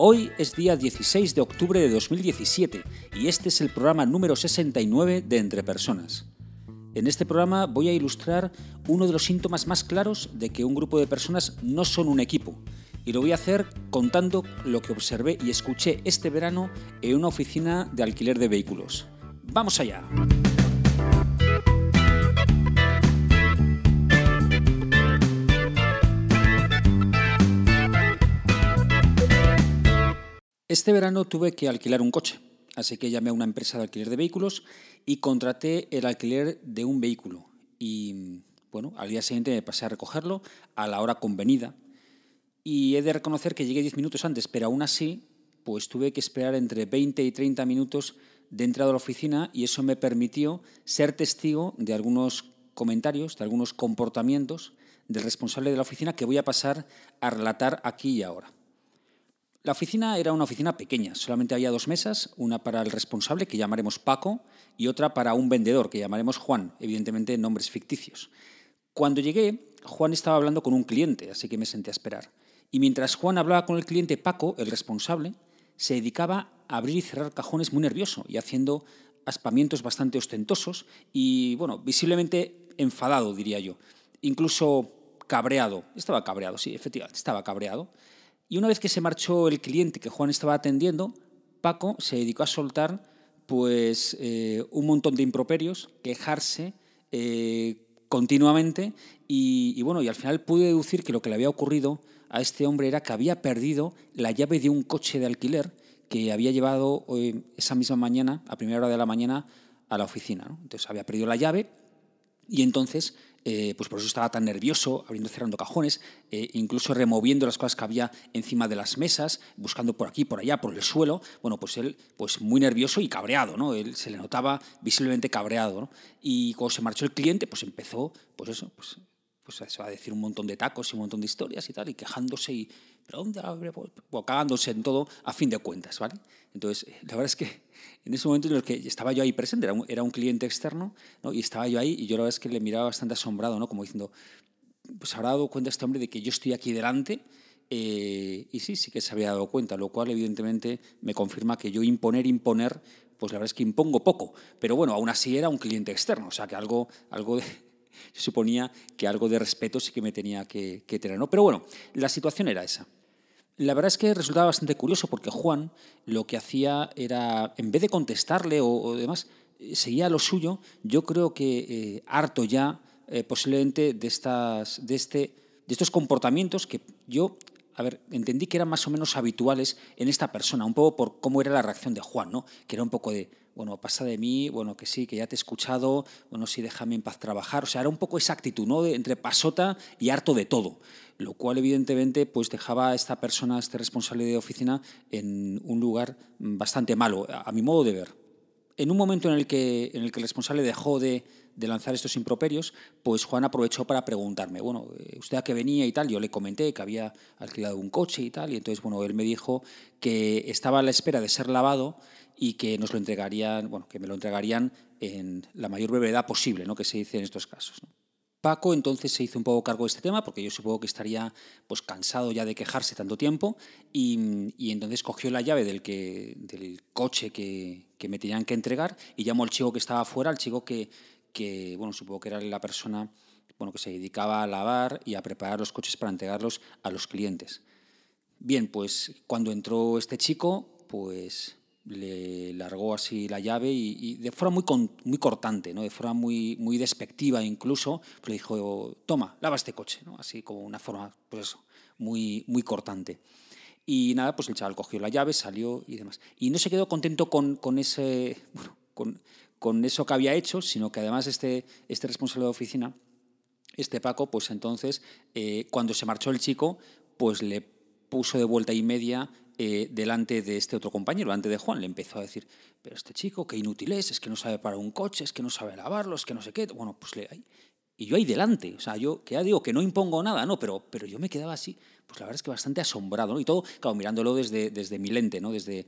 Hoy es día 16 de octubre de 2017 y este es el programa número 69 de Entre Personas. En este programa voy a ilustrar uno de los síntomas más claros de que un grupo de personas no son un equipo. Y lo voy a hacer contando lo que observé y escuché este verano en una oficina de alquiler de vehículos. ¡Vamos allá! Este verano tuve que alquilar un coche, así que llamé a una empresa de alquiler de vehículos y contraté el alquiler de un vehículo. Y bueno, al día siguiente me pasé a recogerlo a la hora convenida. Y he de reconocer que llegué 10 minutos antes, pero aún así, pues tuve que esperar entre 20 y 30 minutos de entrada a la oficina y eso me permitió ser testigo de algunos comentarios, de algunos comportamientos del responsable de la oficina que voy a pasar a relatar aquí y ahora. La oficina era una oficina pequeña, solamente había dos mesas, una para el responsable, que llamaremos Paco, y otra para un vendedor, que llamaremos Juan, evidentemente nombres ficticios. Cuando llegué, Juan estaba hablando con un cliente, así que me senté a esperar. Y mientras Juan hablaba con el cliente, Paco, el responsable, se dedicaba a abrir y cerrar cajones muy nervioso y haciendo aspamientos bastante ostentosos y, bueno, visiblemente enfadado, diría yo. Incluso cabreado. Estaba cabreado, sí, efectivamente, estaba cabreado. Y una vez que se marchó el cliente que Juan estaba atendiendo, Paco se dedicó a soltar pues, eh, un montón de improperios, quejarse eh, continuamente y, bueno, y al final pude deducir que lo que le había ocurrido a este hombre era que había perdido la llave de un coche de alquiler que había llevado eh, esa misma mañana, a primera hora de la mañana, a la oficina. Entonces había perdido la llave y entonces eh, pues por eso estaba tan nervioso, abriendo y cerrando cajones, eh, incluso removiendo las cosas que había encima de las mesas, buscando por aquí, por allá, por el suelo. Bueno, pues él, pues muy nervioso y cabreado, ¿no? Él se le notaba visiblemente cabreado. Y cuando se marchó el cliente, pues empezó, pues eso, pues, pues se va a decir un montón de tacos y un montón de historias y tal, y quejándose y, pero ¿dónde cagándose en todo a fin de cuentas, ¿vale? Entonces, la verdad es que en ese momento en el que estaba yo ahí presente, era un, era un cliente externo, ¿no? y estaba yo ahí, y yo la verdad es que le miraba bastante asombrado, ¿no? como diciendo, pues habrá dado cuenta este hombre de que yo estoy aquí delante, eh, y sí, sí que se había dado cuenta, lo cual evidentemente me confirma que yo imponer, imponer, pues la verdad es que impongo poco, pero bueno, aún así era un cliente externo, o sea que algo, algo de, suponía que algo de respeto sí que me tenía que, que tener, ¿no? Pero bueno, la situación era esa. La verdad es que resultaba bastante curioso porque Juan lo que hacía era, en vez de contestarle o, demás, eh, seguía lo suyo. Yo creo que eh, harto ya eh, posiblemente de, estas, de, este, de estos comportamientos que yo, a ver, entendí que eran más o menos habituales en esta persona, un poco por cómo era la reacción de Juan, ¿no? que era un poco de, bueno, pasa de mí, bueno, que sí, que ya te he escuchado, bueno, sí, déjame en paz trabajar. O sea, era un poco esa actitud, ¿no? De, entre pasota y harto de todo. Lo cual, evidentemente, pues dejaba a esta persona, este responsable de oficina, en un lugar bastante malo, a, mi modo de ver. En un momento en el que, el, responsable dejó de, lanzar estos improperios, pues Juan aprovechó para preguntarme, bueno, eh, ¿usted a qué venía y tal? Yo le comenté que había alquilado un coche y tal, y entonces, bueno, él me dijo que estaba a la espera de ser lavado y que nos lo entregarían, bueno, que me lo entregarían en la mayor brevedad posible, ¿no? que se dice en estos casos. Paco entonces se hizo un poco cargo de este tema, porque yo supongo que estaría pues, cansado ya de quejarse tanto tiempo, y, y entonces cogió la llave del coche que, que, me tenían que entregar y llamó al chico que estaba afuera, al chico que, que, bueno, supongo que era la persona bueno, que se dedicaba a lavar y a preparar los coches para entregarlos a los clientes. Bien, pues cuando entró este chico, pues le largó así la llave y, de forma muy, muy cortante, ¿no? de forma muy, muy despectiva incluso, pues le dijo, toma, lava este coche, ¿no? así como una forma, pues eso, muy, muy cortante. Y nada, pues el chaval cogió la llave, salió y demás. Y no se quedó contento con, con ese, con, con, eso que había hecho, sino que además este, este responsable de oficina, este Paco, pues entonces, eh, cuando se marchó el chico, pues le puso de vuelta y media eh, delante de este otro compañero, delante de Juan. Le empezó a decir, pero este chico, qué inútil es, es que no sabe parar un coche, es que no sabe lavarlo, es que no sé qué. Bueno, pues le... Y yo ahí delante, o sea, yo que ya digo que no impongo nada, no, pero, pero yo me quedaba así, pues la verdad es que bastante asombrado, ¿no? Y todo, claro, mirándolo desde, desde mi lente, ¿no? Desde,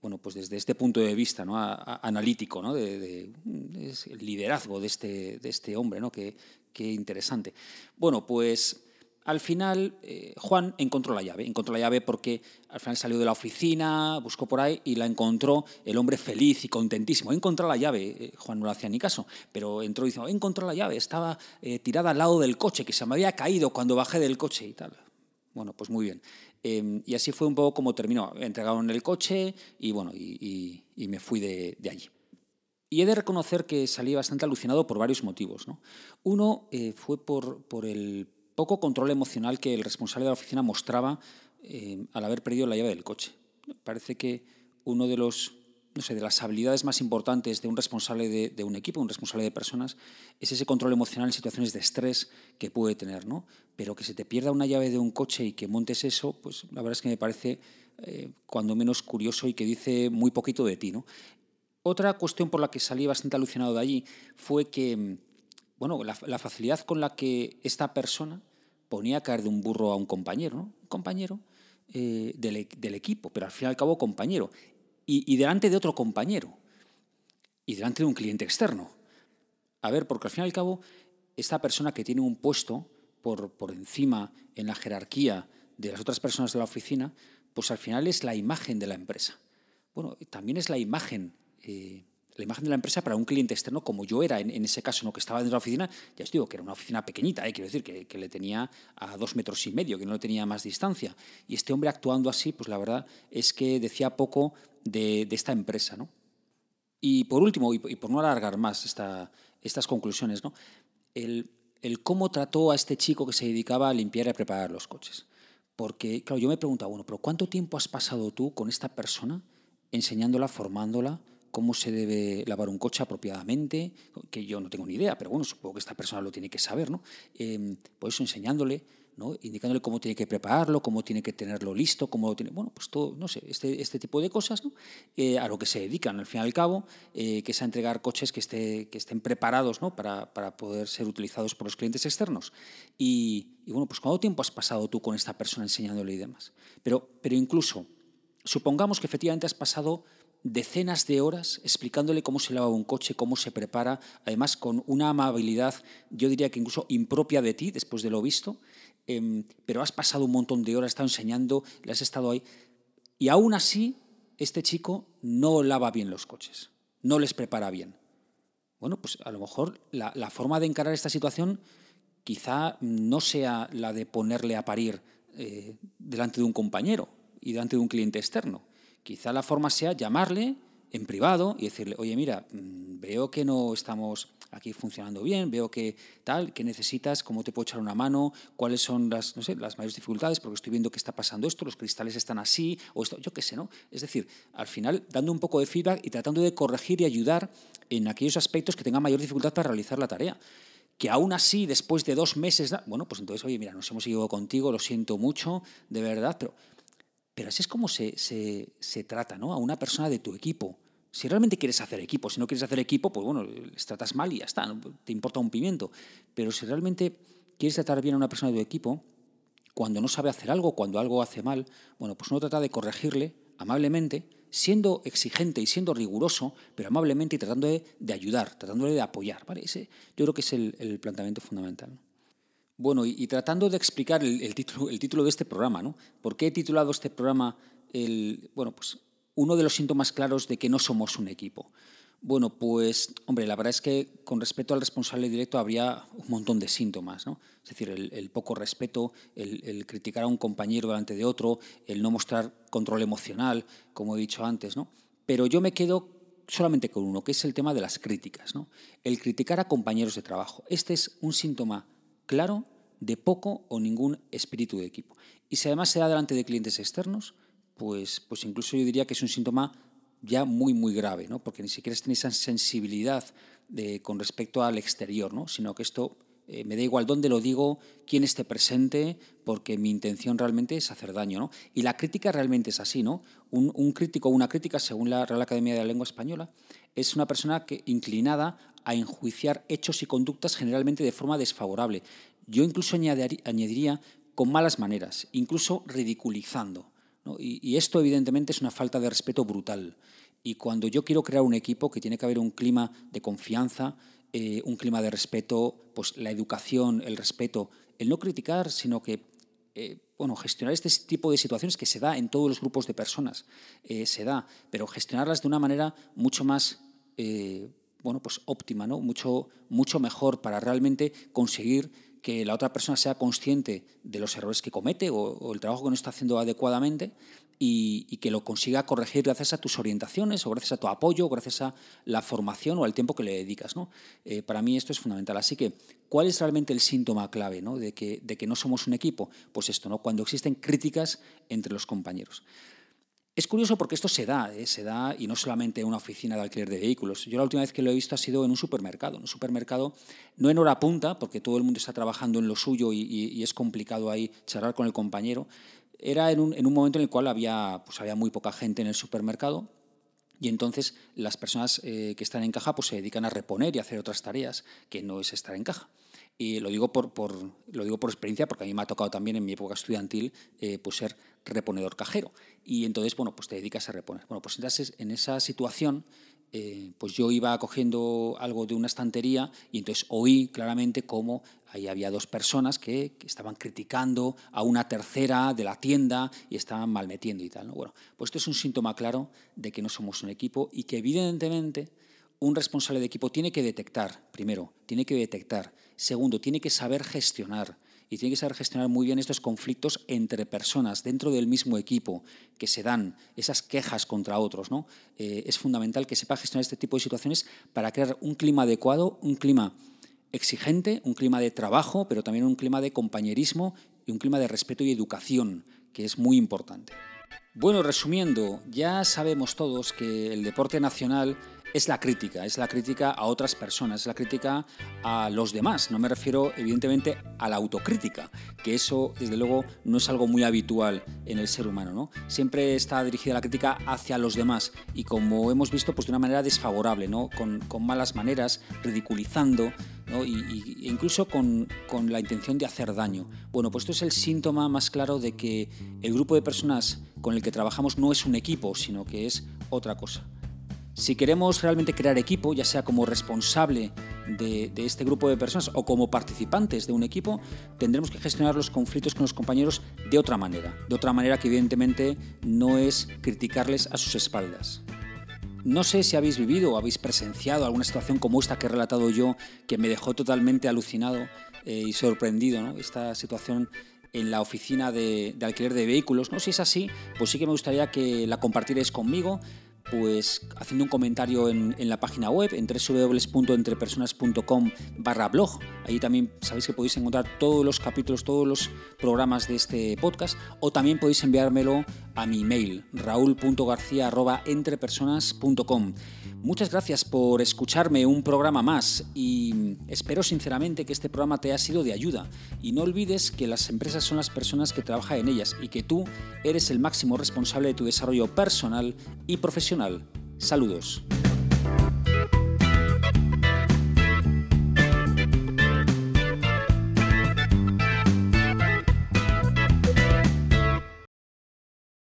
bueno, pues desde este punto de vista ¿no? analítico, ¿no? de, el liderazgo de este, de este hombre, ¿no? Qué, qué interesante. Bueno, pues al final eh, Juan encontró la llave. Encontró la llave porque al final salió de la oficina, buscó por ahí y la encontró el hombre feliz y contentísimo. Encontró la llave. Eh, Juan no le hacía ni caso, pero entró y dijo, encontró la llave. Estaba eh, tirada al lado del coche, que se me había caído cuando bajé del coche y tal. Bueno, pues muy bien. Em, y así fue un poco como terminó. Entregaron el coche y bueno, y, me fui de, allí. Y he de reconocer que salí bastante alucinado por varios motivos. ¿no? Uno fue por, por el poco control emocional que el responsable de la oficina mostraba eh, al haber perdido la llave del coche. Parece que uno de los no sé, de las habilidades más importantes de un responsable de, un equipo, un responsable de personas, es ese control emocional en situaciones de estrés que puede tener, ¿no? Pero que se te pierda una llave de un coche y que montes eso, pues la verdad es que me parece eh, cuando menos curioso y que dice muy poquito de ti, ¿no? Otra cuestión por la que salí bastante alucinado de allí fue que, bueno, la facilidad con la que esta persona ponía a caer de un burro a un compañero, ¿no? Un compañero eh, del, del, equipo, pero al fin y al cabo compañero. Y, y, delante de otro compañero. Y delante de un cliente externo. A ver, porque al fin y al cabo, esta persona que tiene un puesto por, por encima en la jerarquía de las otras personas de la oficina, pues al final es la imagen de la empresa. Bueno, también es la imagen eh, la imagen de la empresa para un cliente externo, como yo era en, ese caso, ¿no? que estaba dentro de la oficina, ya os digo que era una oficina pequeñita, ¿eh? quiero decir, que, que, le tenía a dos metros y medio, que no le tenía más distancia. Y este hombre actuando así, pues la verdad es que decía poco de, de esta empresa. ¿no? Y por último, y, por no alargar más esta, estas conclusiones, ¿no? el, el cómo trató a este chico que se dedicaba a limpiar y a preparar los coches. Porque, claro, yo me preguntaba, bueno, pero ¿cuánto tiempo has pasado tú con esta persona enseñándola, formándola, cómo se debe lavar un coche apropiadamente, que yo no tengo ni idea, pero bueno, supongo que esta persona lo tiene que saber, ¿no? Eh, por eso enseñándole, ¿no? indicándole cómo tiene que prepararlo, cómo tiene que tenerlo listo, cómo tiene, bueno, pues todo, no sé, este, este tipo de cosas, ¿no? Eh, a lo que se dedican, al fin y al cabo, eh, que es a entregar coches que, esté, que estén preparados, ¿no? Para, para, poder ser utilizados por los clientes externos. Y, y, bueno, pues ¿cuánto tiempo has pasado tú con esta persona enseñándole y demás? Pero, pero incluso, supongamos que efectivamente has pasado decenas de horas explicándole cómo se lava un coche, cómo se prepara, además con una amabilidad, yo diría que incluso impropia de ti, después de lo visto, em, pero has pasado un montón de horas, estado enseñando, le has estado ahí, y aún así este chico no lava bien los coches, no les prepara bien. Bueno, pues a lo mejor la, forma de encarar esta situación quizá no sea la de ponerle a parir eh, delante de un compañero y delante de un cliente externo, Quizá la forma sea llamarle en privado y decirle, oye, mira, mm, veo que no estamos aquí funcionando bien, veo que tal, que necesitas, cómo te puedo echar una mano, cuáles son las, no sé, las mayores dificultades, porque estoy viendo que está pasando esto, los cristales están así, o esto, yo qué sé, ¿no? Es decir, al final dando un poco de feedback y tratando de corregir y ayudar en aquellos aspectos que tengan mayor dificultad para realizar la tarea. Que aún así, después de dos meses, bueno, pues entonces, oye, mira, nos hemos ido contigo, lo siento mucho, de verdad, pero pero así es como se, se, trata ¿no? a una persona de tu equipo. Si realmente quieres hacer equipo, si no quieres hacer equipo, pues bueno, les tratas mal y ya está, te importa un pimiento. Pero si realmente quieres tratar bien a una persona de tu equipo, cuando no sabe hacer algo, cuando algo hace mal, bueno, pues uno trata de corregirle amablemente, siendo exigente y siendo riguroso, pero amablemente y tratando de, ayudar, tratándole de apoyar. ¿vale? Ese, yo creo que es el planteamiento fundamental. Bueno, y, tratando de explicar el, título, el título de este programa, ¿no? ¿Por qué he titulado este programa el, bueno, pues uno de los síntomas claros de que no somos un equipo? Bueno, pues, hombre, la verdad es que con respecto al responsable directo habría un montón de síntomas, ¿no? Es decir, el, poco respeto, el, criticar a un compañero delante de otro, el no mostrar control emocional, como he dicho antes, ¿no? Pero yo me quedo solamente con uno, que es el tema de las críticas, ¿no? El criticar a compañeros de trabajo. Este es un síntoma claro de poco o ningún espíritu de equipo. Y si además se da delante de clientes externos, pues, pues incluso yo diría que es un síntoma ya muy, muy grave, ¿no? porque ni siquiera tiene esa sensibilidad de, con respecto al exterior, ¿no? sino que esto Eh, me da igual dónde lo digo, quién esté presente, porque mi intención realmente es hacer daño. ¿no? Y la crítica realmente es así. ¿no? Un, un crítico o una crítica, según la Real Academia de la Lengua Española, es una persona que, inclinada a enjuiciar hechos y conductas generalmente de forma desfavorable. Yo incluso añadiría con malas maneras, incluso ridiculizando. Y, esto evidentemente es una falta de respeto brutal. Y cuando yo quiero crear un equipo, que tiene que haber un clima de confianza, eh, un clima de respeto, pues la educación, el respeto, el no criticar, sino que eh, bueno, gestionar este tipo de situaciones que se da en todos los grupos de personas, eh, se da, pero gestionarlas de una manera mucho más bueno, pues óptima, ¿no? mucho, mucho mejor para realmente conseguir que la otra persona sea consciente de los errores que comete o, el trabajo que no está haciendo adecuadamente y, que lo consiga corregir gracias a tus orientaciones o gracias a tu apoyo o gracias a la formación o al tiempo que le dedicas. ¿no? Eh, para mí esto es fundamental. Así que, ¿cuál es realmente el síntoma clave ¿no? De, que, de que no somos un equipo? Pues esto, ¿no? cuando existen críticas entre los compañeros. Es curioso porque esto se da, ¿eh? se da y no solamente en una oficina de alquiler de vehículos. Yo la última vez que lo he visto ha sido en un supermercado. En un supermercado, no en hora punta, porque todo el mundo está trabajando en lo suyo y, es complicado ahí charlar con el compañero. Era en un, momento en el cual había, pues había muy poca gente en el supermercado y entonces las personas eh, que están en caja pues, se dedican a reponer y hacer otras tareas, que no es estar en caja. Y lo digo por, por, lo digo por experiencia, porque a mí me ha tocado también en mi época estudiantil eh, pues ser reponedor cajero. Y entonces, bueno, pues te dedicas a reponer. Bueno, pues en esa situación, eh, pues yo iba cogiendo algo de una estantería y entonces oí claramente cómo ahí había dos personas que, estaban criticando a una tercera de la tienda y estaban malmetiendo y tal. ¿no? Bueno, pues esto es un síntoma claro de que no somos un equipo y que evidentemente un responsable de equipo tiene que detectar, primero, tiene que detectar, segundo, tiene que saber gestionar y tiene que saber gestionar muy bien estos conflictos entre personas dentro del mismo equipo que se dan, esas quejas contra otros. ¿no? Eh, es fundamental que sepa gestionar este tipo de situaciones para crear un clima adecuado, un clima exigente, un clima de trabajo, pero también un clima de compañerismo y un clima de respeto y educación, que es muy importante. Bueno, resumiendo, ya sabemos todos que el deporte nacional es la crítica, es la crítica a otras personas, es la crítica a los demás. No me refiero evidentemente a la autocrítica, que eso desde luego no es algo muy habitual en el ser humano, ¿no? Siempre está dirigida la crítica hacia los demás y como hemos visto, pues de una manera desfavorable, ¿no? Con, malas maneras, ridiculizando, ¿no? y, incluso con, con la intención de hacer daño. Bueno, pues esto es el síntoma más claro de que el grupo de personas con el que trabajamos no es un equipo, sino que es otra cosa. Si queremos realmente crear equipo, ya sea como responsable de, este grupo de personas o como participantes de un equipo, tendremos que gestionar los conflictos con los compañeros de otra manera, de otra manera que evidentemente no es criticarles a sus espaldas. No sé si habéis vivido o habéis presenciado alguna situación como esta que he relatado yo, que me dejó totalmente alucinado eh, y sorprendido, esta situación en la oficina de, alquiler de vehículos. No, si es así, pues sí que me gustaría que la compartierais conmigo pues haciendo un comentario en, la página web en www.entrepersonas.com barra blog. Ahí también sabéis que podéis encontrar todos los capítulos, todos los programas de este podcast o también podéis enviármelo a mi email raúl.garcía.entrepersonas.com. Muchas gracias por escucharme un programa más y espero sinceramente que este programa te haya sido de ayuda. Y no olvides que las empresas son las personas que trabajan en ellas y que tú eres el máximo responsable de tu desarrollo personal y profesional. Saludos.